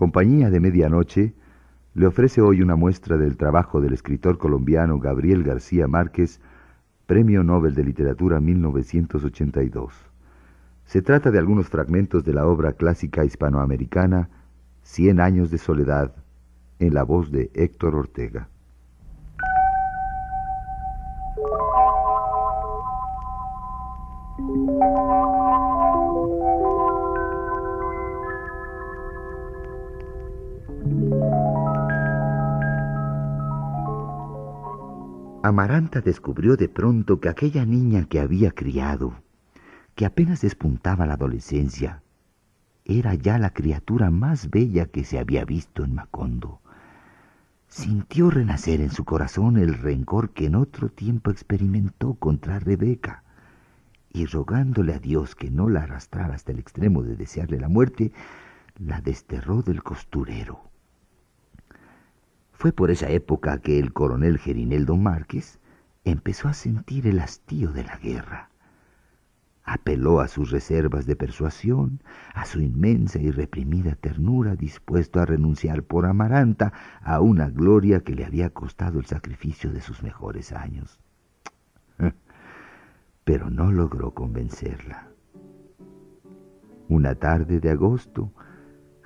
Compañía de Medianoche le ofrece hoy una muestra del trabajo del escritor colombiano Gabriel García Márquez, Premio Nobel de Literatura 1982. Se trata de algunos fragmentos de la obra clásica hispanoamericana Cien años de soledad, en la voz de Héctor Ortega. Amaranta descubrió de pronto que aquella niña que había criado, que apenas despuntaba la adolescencia, era ya la criatura más bella que se había visto en Macondo. Sintió renacer en su corazón el rencor que en otro tiempo experimentó contra Rebeca, y rogándole a Dios que no la arrastrara hasta el extremo de desearle la muerte, la desterró del costurero. Fue por esa época que el coronel Gerineldo Márquez empezó a sentir el hastío de la guerra. Apeló a sus reservas de persuasión, a su inmensa y reprimida ternura, dispuesto a renunciar por Amaranta a una gloria que le había costado el sacrificio de sus mejores años. Pero no logró convencerla. Una tarde de agosto,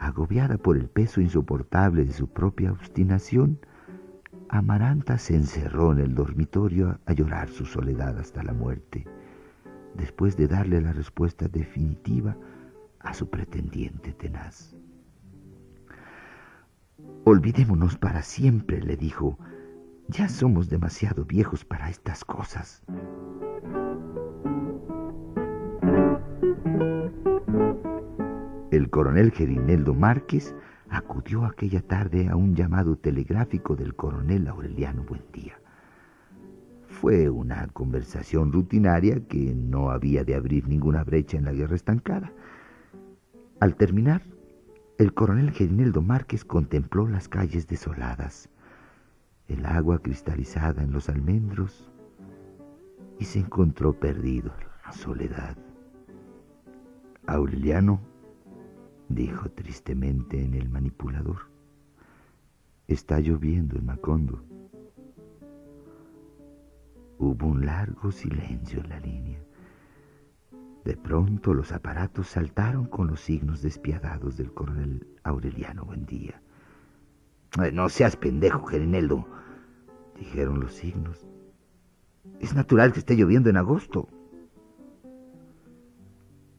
Agobiada por el peso insoportable de su propia obstinación, Amaranta se encerró en el dormitorio a llorar su soledad hasta la muerte, después de darle la respuesta definitiva a su pretendiente tenaz. Olvidémonos para siempre, le dijo, ya somos demasiado viejos para estas cosas. El coronel Gerineldo Márquez acudió aquella tarde a un llamado telegráfico del coronel Aureliano Buendía. Fue una conversación rutinaria que no había de abrir ninguna brecha en la guerra estancada. Al terminar, el coronel Gerineldo Márquez contempló las calles desoladas, el agua cristalizada en los almendros, y se encontró perdido en la soledad. Aureliano dijo tristemente en el manipulador. Está lloviendo en Macondo. Hubo un largo silencio en la línea. De pronto los aparatos saltaron con los signos despiadados del coronel Aureliano Buendía. No seas pendejo, Gerineldo, dijeron los signos. Es natural que esté lloviendo en agosto.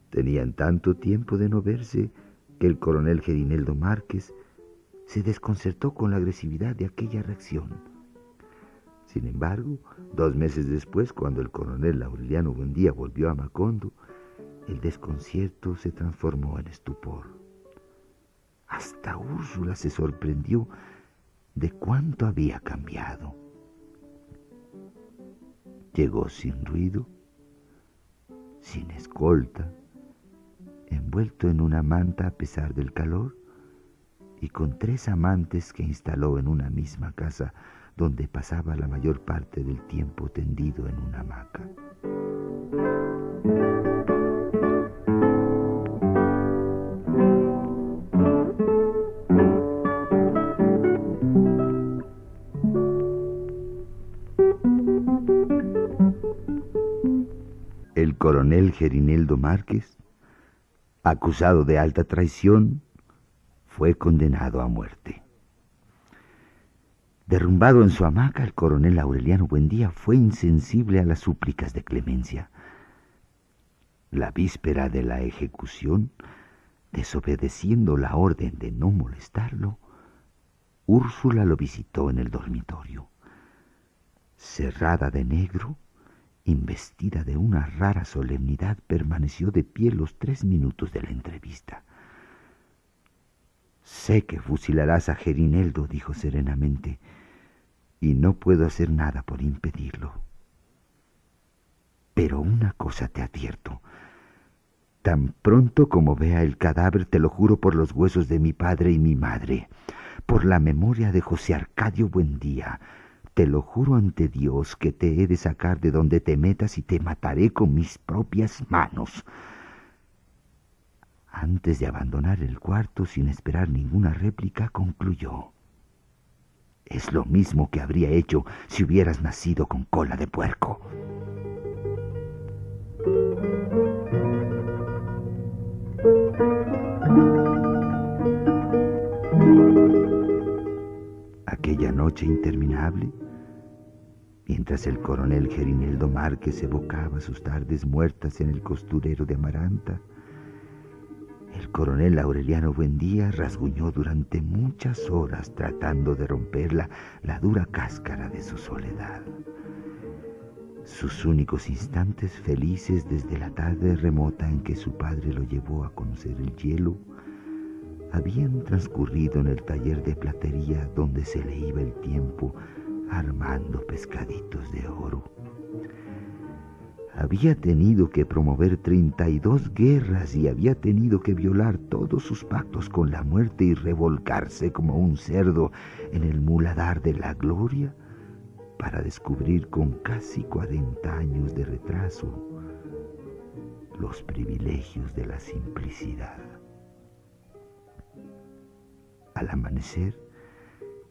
Tenían tanto tiempo de no verse que el coronel Gerineldo Márquez se desconcertó con la agresividad de aquella reacción. Sin embargo, dos meses después, cuando el coronel Aureliano Buendía volvió a Macondo, el desconcierto se transformó en estupor. Hasta Úrsula se sorprendió de cuánto había cambiado. Llegó sin ruido, sin escolta, envuelto en una manta a pesar del calor, y con tres amantes que instaló en una misma casa donde pasaba la mayor parte del tiempo tendido en una hamaca. El coronel Gerineldo Márquez acusado de alta traición, fue condenado a muerte. Derrumbado en su hamaca, el coronel Aureliano Buendía fue insensible a las súplicas de clemencia. La víspera de la ejecución, desobedeciendo la orden de no molestarlo, Úrsula lo visitó en el dormitorio. Cerrada de negro, investida de una rara solemnidad, permaneció de pie los tres minutos de la entrevista. Sé que fusilarás a Gerineldo, dijo serenamente, y no puedo hacer nada por impedirlo. Pero una cosa te advierto. Tan pronto como vea el cadáver, te lo juro por los huesos de mi padre y mi madre, por la memoria de José Arcadio Buendía, te lo juro ante Dios que te he de sacar de donde te metas y te mataré con mis propias manos. Antes de abandonar el cuarto sin esperar ninguna réplica, concluyó. Es lo mismo que habría hecho si hubieras nacido con cola de puerco. Aquella noche interminable, mientras el coronel Gerineldo Márquez evocaba sus tardes muertas en el costurero de Amaranta, el coronel Aureliano Buendía rasguñó durante muchas horas tratando de romper la, la dura cáscara de su soledad. Sus únicos instantes felices desde la tarde remota en que su padre lo llevó a conocer el hielo habían transcurrido en el taller de platería donde se le iba el tiempo armando pescaditos de oro. Había tenido que promover 32 guerras y había tenido que violar todos sus pactos con la muerte y revolcarse como un cerdo en el muladar de la gloria para descubrir con casi 40 años de retraso los privilegios de la simplicidad. Al amanecer,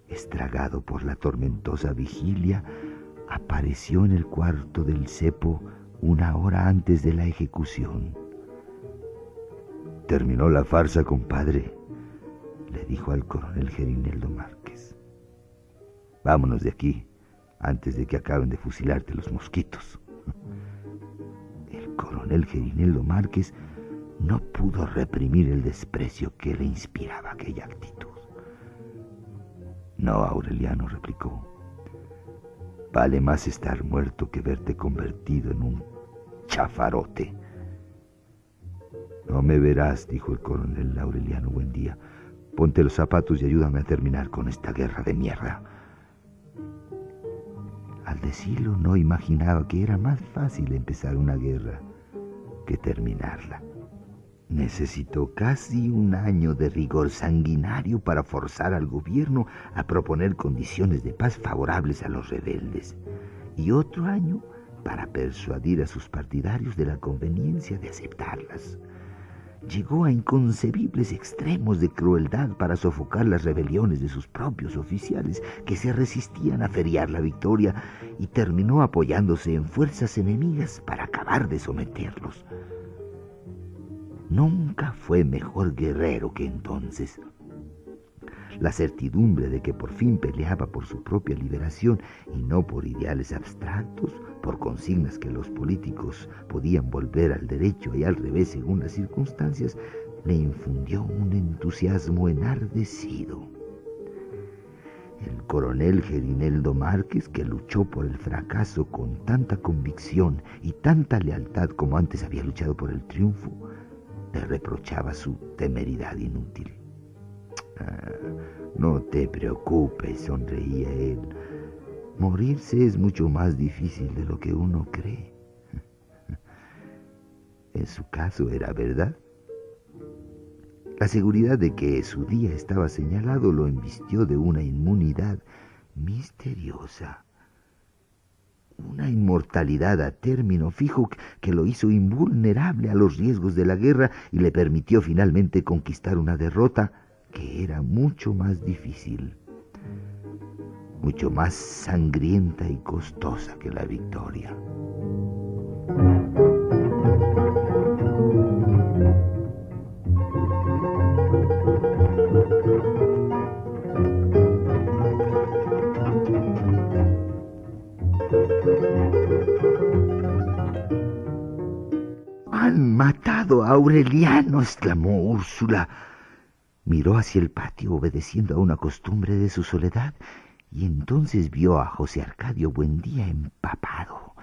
estragado por la tormentosa vigilia, apareció en el cuarto del cepo una hora antes de la ejecución. Terminó la farsa, compadre, le dijo al coronel Gerineldo Márquez. Vámonos de aquí, antes de que acaben de fusilarte los mosquitos. El coronel Gerineldo Márquez no pudo reprimir el desprecio que le inspiraba aquella actitud. No, Aureliano replicó. Vale más estar muerto que verte convertido en un chafarote. No me verás, dijo el coronel Aureliano Buendía. Ponte los zapatos y ayúdame a terminar con esta guerra de mierda. Al decirlo no imaginaba que era más fácil empezar una guerra que terminarla. Necesitó casi un año de rigor sanguinario para forzar al gobierno a proponer condiciones de paz favorables a los rebeldes y otro año para persuadir a sus partidarios de la conveniencia de aceptarlas. Llegó a inconcebibles extremos de crueldad para sofocar las rebeliones de sus propios oficiales que se resistían a feriar la victoria y terminó apoyándose en fuerzas enemigas para acabar de someterlos. Nunca fue mejor guerrero que entonces. La certidumbre de que por fin peleaba por su propia liberación y no por ideales abstractos, por consignas que los políticos podían volver al derecho y al revés según las circunstancias, le infundió un entusiasmo enardecido. El coronel Gerineldo Márquez, que luchó por el fracaso con tanta convicción y tanta lealtad como antes había luchado por el triunfo, le reprochaba su temeridad inútil. Ah, no te preocupes, sonreía él. Morirse es mucho más difícil de lo que uno cree. En su caso era verdad. La seguridad de que su día estaba señalado lo invistió de una inmunidad misteriosa. Una inmortalidad a término fijo que lo hizo invulnerable a los riesgos de la guerra y le permitió finalmente conquistar una derrota que era mucho más difícil, mucho más sangrienta y costosa que la victoria. Aureliano, exclamó Úrsula Miró hacia el patio obedeciendo a una costumbre de su soledad y entonces vio a José Arcadio Buendía empapado,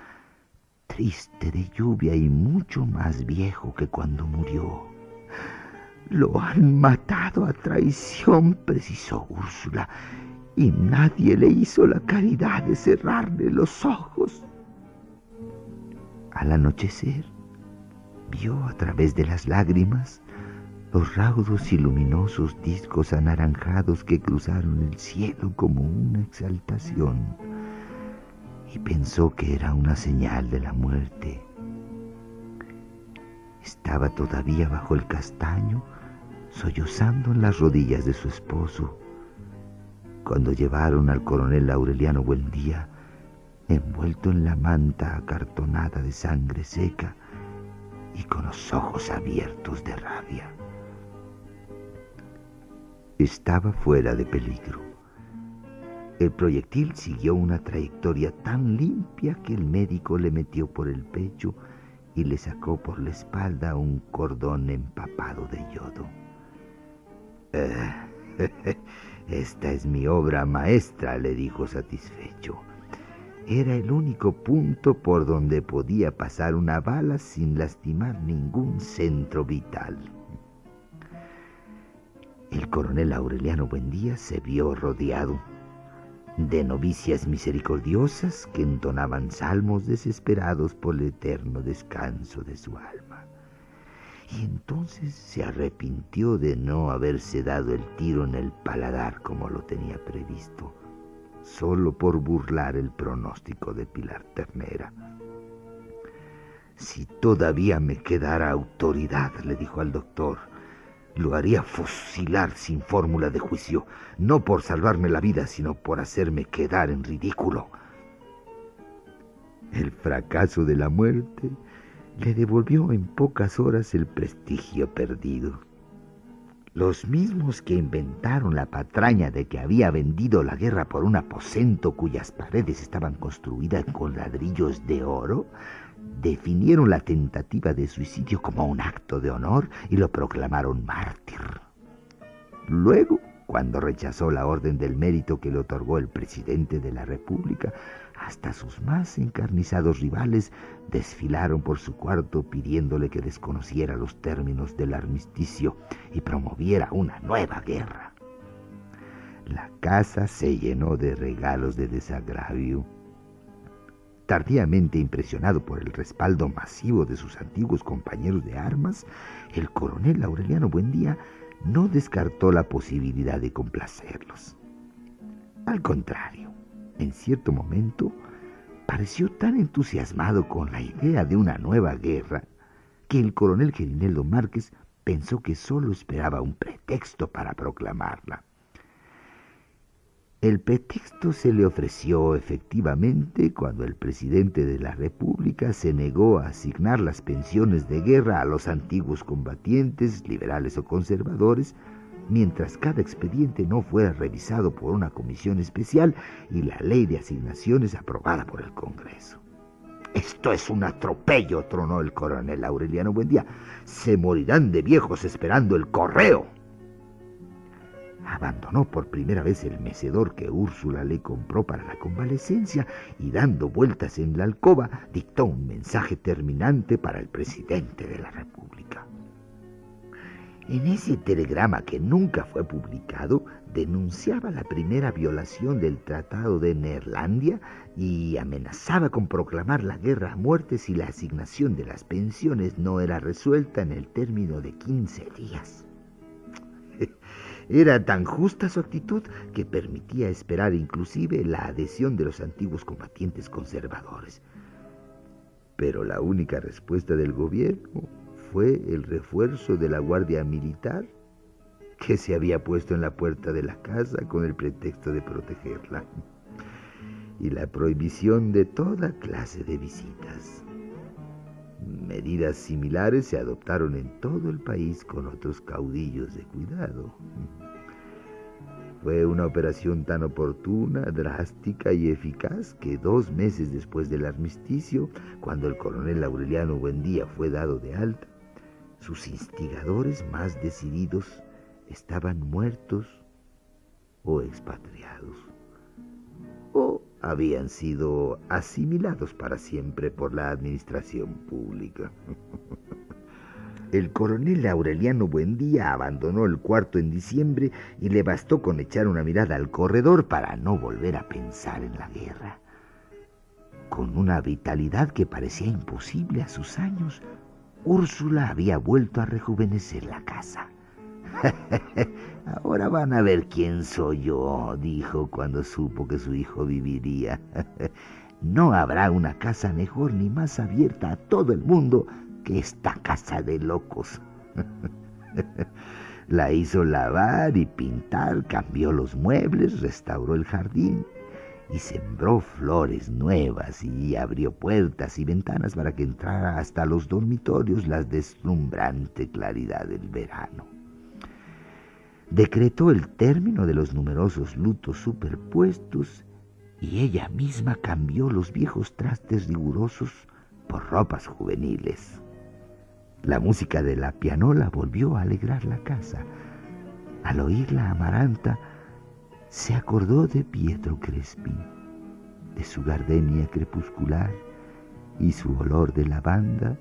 triste de lluvia y mucho más viejo que cuando murió. Lo han matado a traición, precisó Úrsula, y nadie le hizo la caridad de cerrarle los ojos. Al anochecer, vio a través de las lágrimas los raudos y luminosos discos anaranjados que cruzaron el cielo como una exaltación, y pensó que era una señal de la muerte. Estaba todavía bajo el castaño, sollozando en las rodillas de su esposo, cuando llevaron al coronel Aureliano Buendía, envuelto en la manta acartonada de sangre seca y con los ojos abiertos de rabia. Estaba fuera de peligro. El proyectil siguió una trayectoria tan limpia que el médico le metió por el pecho y le sacó por la espalda un cordón empapado de yodo. Eh, esta es mi obra maestra, le dijo satisfecho. Era el único punto por donde podía pasar una bala sin lastimar ningún centro vital. El coronel Aureliano Buendía se vio rodeado de novicias misericordiosas que entonaban salmos desesperados por el eterno descanso de su alma. Y entonces se arrepintió de no haberse dado el tiro en el paladar como lo tenía previsto, solo por burlar el pronóstico de Pilar Ternera. Si todavía me quedara autoridad, le dijo al doctor, lo haría fusilar sin fórmula de juicio, no por salvarme la vida, sino por hacerme quedar en ridículo. El fracaso de la muerte le devolvió en pocas horas el prestigio perdido. Los mismos que inventaron la patraña de que había vendido la guerra por un aposento cuyas paredes estaban construidas con ladrillos de oro, definieron la tentativa de suicidio como un acto de honor y lo proclamaron mártir. Luego, cuando rechazó la orden del mérito que le otorgó el presidente de la República, hasta sus más encarnizados rivales desfilaron por su cuarto pidiéndole que desconociera los términos del armisticio y promoviera una nueva guerra. La casa se llenó de regalos de desagravio Tardíamente impresionado por el respaldo masivo de sus antiguos compañeros de armas, el coronel Aureliano Buendía no descartó la posibilidad de complacerlos. Al contrario, en cierto momento pareció tan entusiasmado con la idea de una nueva guerra que el coronel Gerineldo Márquez pensó que solo esperaba un pretexto para proclamarla. El pretexto se le ofreció efectivamente cuando el presidente de la República se negó a asignar las pensiones de guerra a los antiguos combatientes, liberales o conservadores, mientras cada expediente no fuera revisado por una comisión especial y la ley de asignaciones aprobada por el Congreso. Esto es un atropello, tronó el coronel Aureliano Buendía. Se morirán de viejos esperando el correo abandonó por primera vez el mecedor que Úrsula le compró para la convalecencia y dando vueltas en la alcoba dictó un mensaje terminante para el presidente de la República. En ese telegrama que nunca fue publicado, denunciaba la primera violación del Tratado de Neerlandia y amenazaba con proclamar la guerra a muerte si la asignación de las pensiones no era resuelta en el término de 15 días. Era tan justa su actitud que permitía esperar inclusive la adhesión de los antiguos combatientes conservadores. Pero la única respuesta del gobierno fue el refuerzo de la Guardia Militar que se había puesto en la puerta de la casa con el pretexto de protegerla y la prohibición de toda clase de visitas. Medidas similares se adoptaron en todo el país con otros caudillos de cuidado. Fue una operación tan oportuna, drástica y eficaz que dos meses después del armisticio, cuando el coronel Aureliano Buendía fue dado de alta, sus instigadores más decididos estaban muertos o expatriados, o habían sido asimilados para siempre por la administración pública. El coronel Aureliano Buendía abandonó el cuarto en diciembre y le bastó con echar una mirada al corredor para no volver a pensar en la guerra. Con una vitalidad que parecía imposible a sus años, Úrsula había vuelto a rejuvenecer la casa. Ahora van a ver quién soy yo, dijo cuando supo que su hijo viviría. No habrá una casa mejor ni más abierta a todo el mundo que esta casa de locos. La hizo lavar y pintar, cambió los muebles, restauró el jardín y sembró flores nuevas y abrió puertas y ventanas para que entrara hasta los dormitorios la deslumbrante claridad del verano. Decretó el término de los numerosos lutos superpuestos y ella misma cambió los viejos trastes rigurosos por ropas juveniles. La música de la pianola volvió a alegrar la casa. Al oírla Amaranta, se acordó de Pietro Crespi, de su gardenia crepuscular y su olor de lavanda,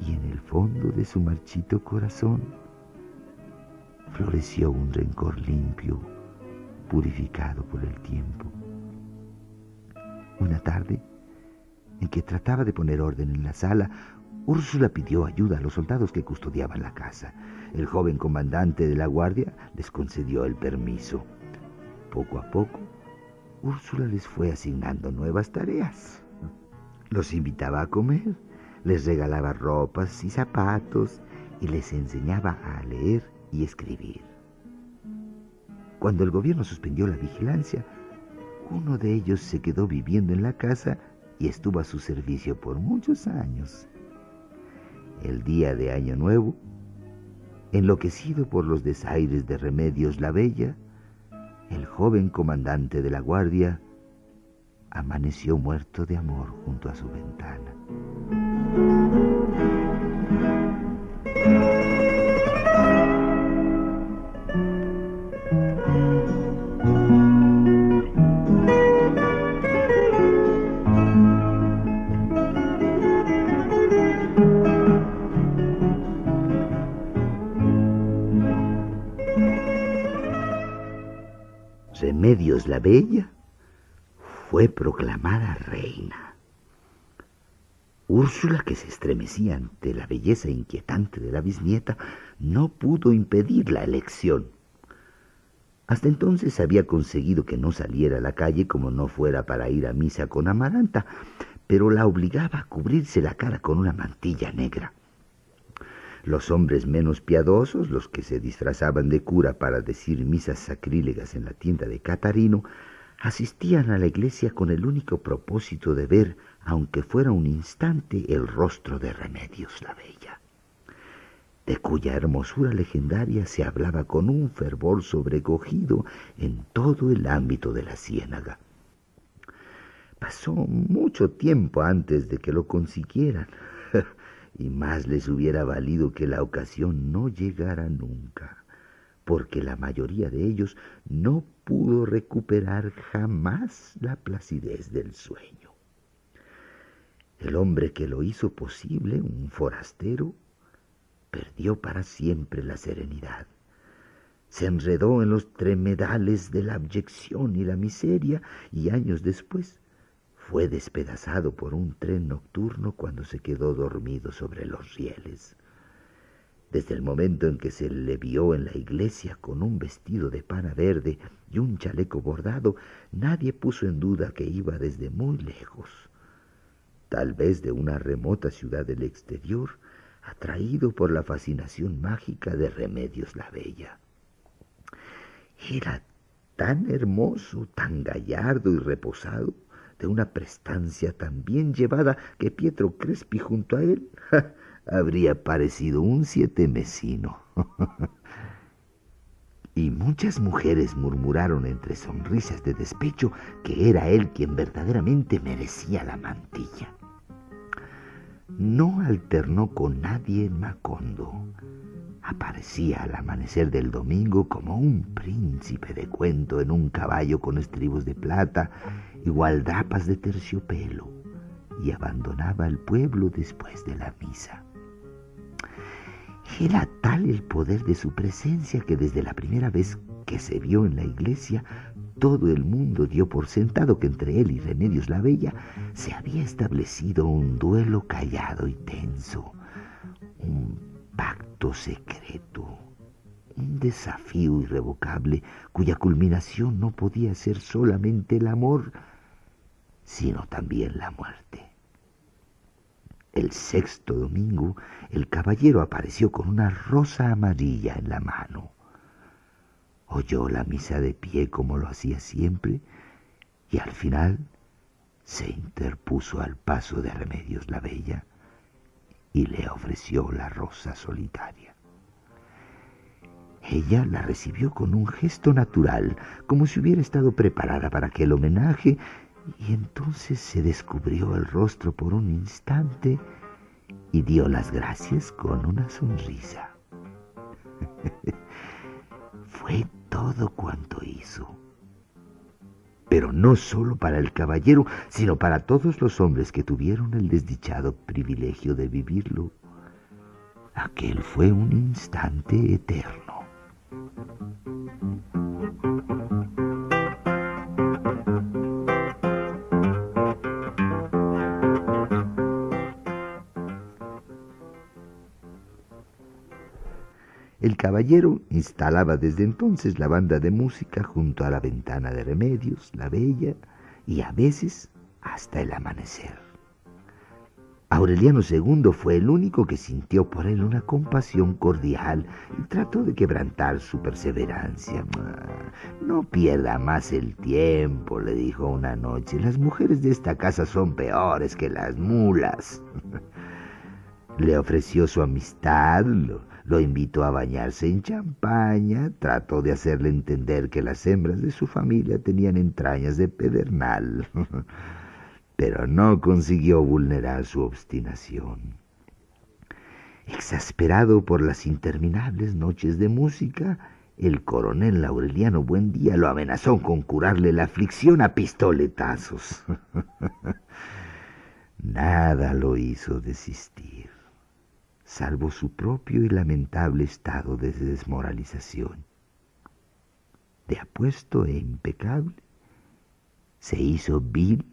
y en el fondo de su marchito corazón floreció un rencor limpio, purificado por el tiempo. Una tarde, en que trataba de poner orden en la sala, Úrsula pidió ayuda a los soldados que custodiaban la casa. El joven comandante de la guardia les concedió el permiso. Poco a poco, Úrsula les fue asignando nuevas tareas. Los invitaba a comer, les regalaba ropas y zapatos y les enseñaba a leer y escribir. Cuando el gobierno suspendió la vigilancia, uno de ellos se quedó viviendo en la casa y estuvo a su servicio por muchos años. El día de Año Nuevo, enloquecido por los desaires de Remedios la Bella, el joven comandante de la guardia amaneció muerto de amor junto a su ventana. La Bella fue proclamada reina. Úrsula, que se estremecía ante la belleza inquietante de la bisnieta, no pudo impedir la elección. Hasta entonces había conseguido que no saliera a la calle como no fuera para ir a misa con Amaranta, pero la obligaba a cubrirse la cara con una mantilla negra. Los hombres menos piadosos, los que se disfrazaban de cura para decir misas sacrílegas en la tienda de Catarino, asistían a la iglesia con el único propósito de ver, aunque fuera un instante, el rostro de Remedios la Bella, de cuya hermosura legendaria se hablaba con un fervor sobrecogido en todo el ámbito de la ciénaga. Pasó mucho tiempo antes de que lo consiguieran y más les hubiera valido que la ocasión no llegara nunca, porque la mayoría de ellos no pudo recuperar jamás la placidez del sueño. El hombre que lo hizo posible, un forastero, perdió para siempre la serenidad. Se enredó en los tremedales de la abyección y la miseria y años después fue despedazado por un tren nocturno cuando se quedó dormido sobre los rieles. Desde el momento en que se le vio en la iglesia con un vestido de pana verde y un chaleco bordado, nadie puso en duda que iba desde muy lejos, tal vez de una remota ciudad del exterior, atraído por la fascinación mágica de Remedios la Bella. Era tan hermoso, tan gallardo y reposado, de una prestancia tan bien llevada que Pietro Crespi junto a él habría parecido un siete mesino. y muchas mujeres murmuraron entre sonrisas de despecho que era él quien verdaderamente merecía la mantilla. No alternó con nadie en Macondo. Aparecía al amanecer del domingo como un príncipe de cuento en un caballo con estribos de plata gualdapas de terciopelo y abandonaba el pueblo después de la misa. Era tal el poder de su presencia que desde la primera vez que se vio en la iglesia, todo el mundo dio por sentado que entre él y Remedios la Bella se había establecido un duelo callado y tenso, un pacto secreto, un desafío irrevocable cuya culminación no podía ser solamente el amor, sino también la muerte. El sexto domingo, el caballero apareció con una rosa amarilla en la mano. Oyó la misa de pie como lo hacía siempre y al final se interpuso al paso de Remedios la Bella y le ofreció la rosa solitaria. Ella la recibió con un gesto natural, como si hubiera estado preparada para aquel homenaje, y entonces se descubrió el rostro por un instante y dio las gracias con una sonrisa. Fue todo cuanto hizo pero no solo para el caballero, sino para todos los hombres que tuvieron el desdichado privilegio de vivirlo. Aquel fue un instante eterno. El caballero instalaba desde entonces la banda de música junto a la ventana de Remedios, la Bella, y a veces hasta el amanecer. Aureliano II fue el único que sintió por él una compasión cordial y trató de quebrantar su perseverancia. No pierda más el tiempo, le dijo una noche. Las mujeres de esta casa son peores que las mulas. Le ofreció su amistad, invitó a bañarse en champaña, trató de hacerle entender que las hembras de su familia tenían entrañas de pedernal, pero no consiguió vulnerar su obstinación. Exasperado por las interminables noches de música, el coronel Laureliano Buendía lo amenazó con curarle la aflicción a pistoletazos. Nada lo hizo desistir salvo su propio y lamentable estado de desmoralización. De apuesto e impecable, se hizo vil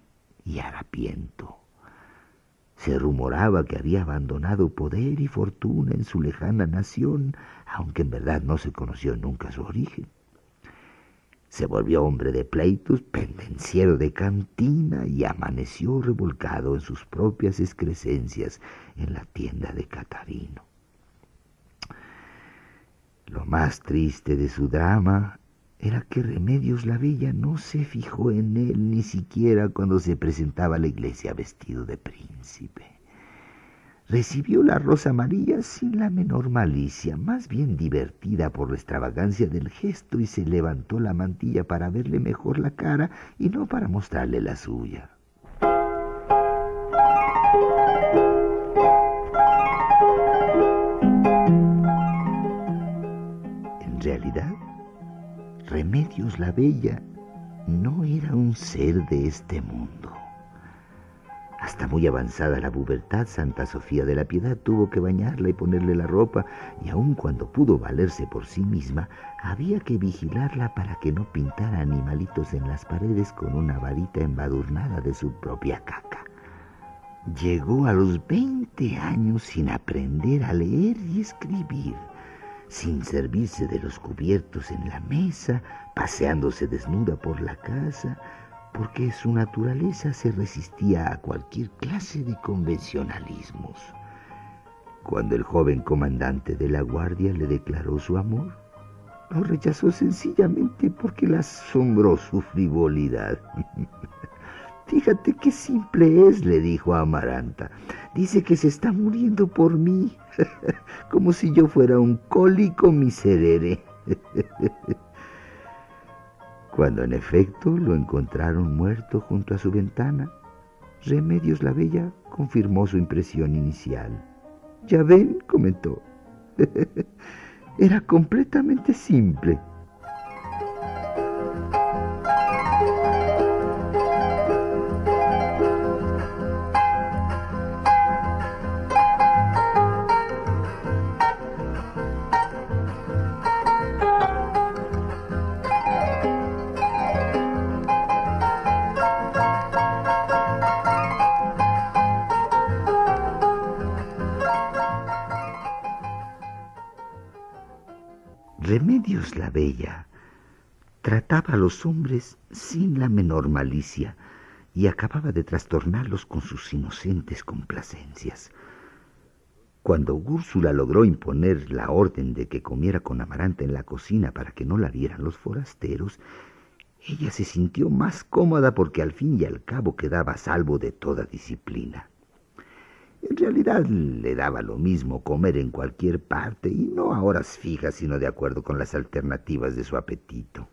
y harapiento. Se rumoraba que había abandonado poder y fortuna en su lejana nación, aunque en verdad no se conoció nunca su origen. Se volvió hombre de pleitos, pendenciero de cantina y amaneció revolcado en sus propias excrescencias en la tienda de Catarino. Lo más triste de su drama era que Remedios la Bella no se fijó en él ni siquiera cuando se presentaba a la iglesia vestido de príncipe recibió la rosa amarilla sin la menor malicia, más bien divertida por la extravagancia del gesto, y se levantó la mantilla para verle mejor la cara y no para mostrarle la suya. En realidad, Remedios la Bella no era un ser de este mundo. Hasta muy avanzada la pubertad, Santa Sofía de la Piedad tuvo que bañarla y ponerle la ropa, y aun cuando pudo valerse por sí misma, había que vigilarla para que no pintara animalitos en las paredes con una varita embadurnada de su propia caca. Llegó a los veinte años sin aprender a leer y escribir, sin servirse de los cubiertos en la mesa, paseándose desnuda por la casa, porque su naturaleza se resistía a cualquier clase de convencionalismos. Cuando el joven comandante de la guardia le declaró su amor, lo rechazó sencillamente porque le asombró su frivolidad. Fíjate qué simple es, le dijo a Amaranta. Dice que se está muriendo por mí, como si yo fuera un cólico miserere. Cuando en efecto lo encontraron muerto junto a su ventana, Remedios la Bella confirmó su impresión inicial. Ya ven, comentó, era completamente simple. Bella trataba a los hombres sin la menor malicia y acababa de trastornarlos con sus inocentes complacencias. Cuando Úrsula logró imponer la orden de que comiera con Amaranta en la cocina para que no la vieran los forasteros, ella se sintió más cómoda porque al fin y al cabo quedaba a salvo de toda disciplina. En realidad le daba lo mismo comer en cualquier parte y no a horas fijas, sino de acuerdo con las alternativas de su apetito.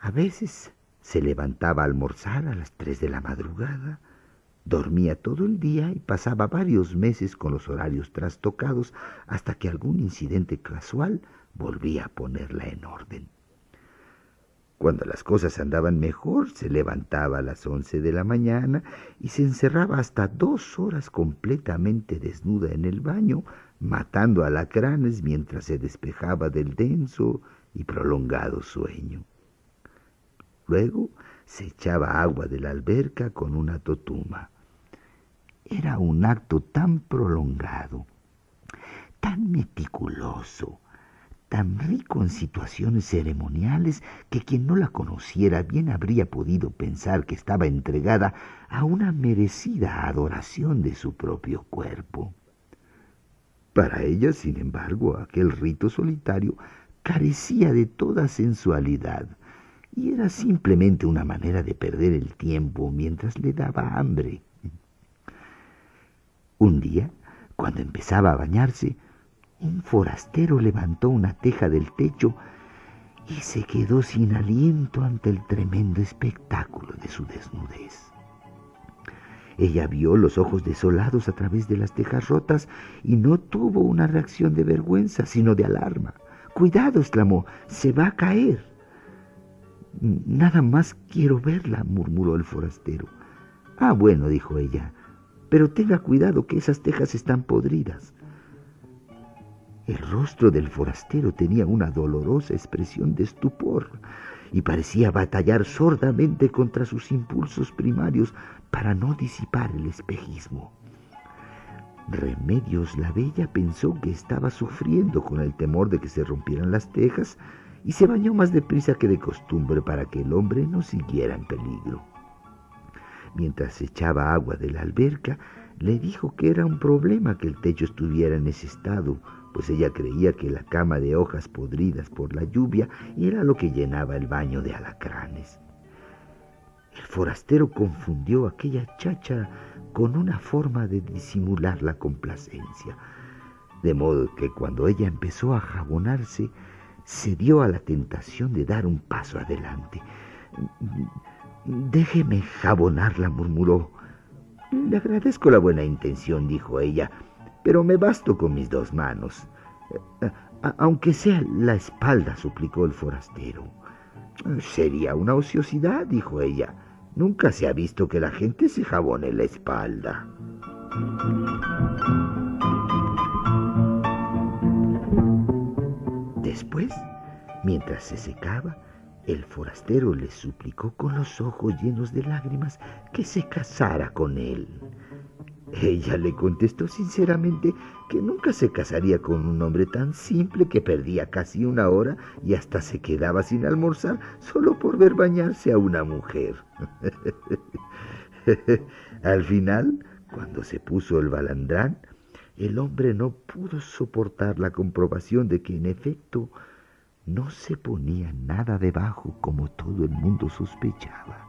A veces se levantaba a almorzar a las tres de la madrugada, Dormía todo el día y pasaba varios meses con los horarios trastocados hasta que algún incidente casual volvía a ponerla en orden. Cuando las cosas andaban mejor, se levantaba a las once de la mañana y se encerraba hasta dos horas completamente desnuda en el baño, matando alacranes mientras se despejaba del denso y prolongado sueño. Luego se echaba agua de la alberca con una totuma. Era un acto tan prolongado, tan meticuloso, tan rico en situaciones ceremoniales que quien no la conociera bien habría podido pensar que estaba entregada a una merecida adoración de su propio cuerpo. Para ella, sin embargo, aquel rito solitario carecía de toda sensualidad y era simplemente una manera de perder el tiempo mientras le daba hambre. Un día, cuando empezaba a bañarse, un forastero levantó una teja del techo y se quedó sin aliento ante el tremendo espectáculo de su desnudez. Ella vio los ojos desolados a través de las tejas rotas y no tuvo una reacción de vergüenza, sino de alarma. Cuidado, exclamó, se va a caer. Nada más quiero verla, murmuró el forastero. Ah, bueno, dijo ella, pero tenga cuidado que esas tejas están podridas. El rostro del forastero tenía una dolorosa expresión de estupor y parecía batallar sordamente contra sus impulsos primarios para no disipar el espejismo. Remedios la Bella pensó que estaba sufriendo con el temor de que se rompieran las tejas y se bañó más deprisa que de costumbre para que el hombre no siguiera en peligro mientras echaba agua de la alberca, le dijo que era un problema que el techo estuviera en ese estado, pues ella creía que la cama de hojas podridas por la lluvia era lo que llenaba el baño de alacranes. El forastero confundió aquella chacha con una forma de disimular la complacencia, de modo que cuando ella empezó a jabonarse, se dio a la tentación de dar un paso adelante. Déjeme jabonarla, murmuró. Le agradezco la buena intención, dijo ella, pero me basto con mis dos manos. aunque sea la espalda, suplicó el forastero. Sería una ociosidad, dijo ella. Nunca se ha visto que la gente se jabone la espalda. Después, mientras se secaba, el forastero le suplicó con los ojos llenos de lágrimas que se casara con él. Ella le contestó sinceramente que nunca se casaría con un hombre tan simple que perdía casi una hora y hasta se quedaba sin almorzar solo por ver bañarse a una mujer. Al final, cuando se puso el balandrán, el hombre no pudo soportar la comprobación de que en efecto no se ponía nada debajo como todo el mundo sospechaba,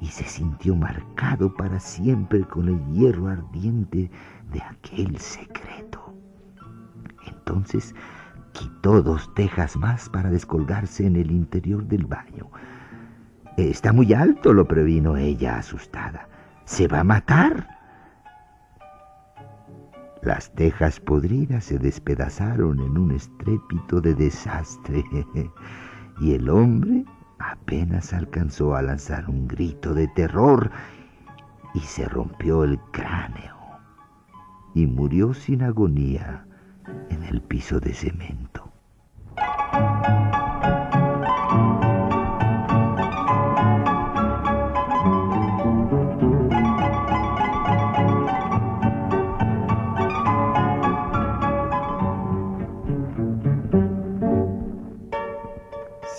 y se sintió marcado para siempre con el hierro ardiente de aquel secreto. Entonces quitó dos tejas más para descolgarse en el interior del baño. Está muy alto, lo previno ella asustada. Se va a matar. Las tejas podridas se despedazaron en un estrépito de desastre y el hombre apenas alcanzó a lanzar un grito de terror y se rompió el cráneo y murió sin agonía en el piso de cemento.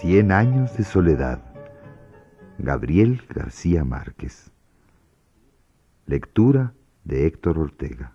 Cien años de soledad. Gabriel García Márquez. Lectura de Héctor Ortega.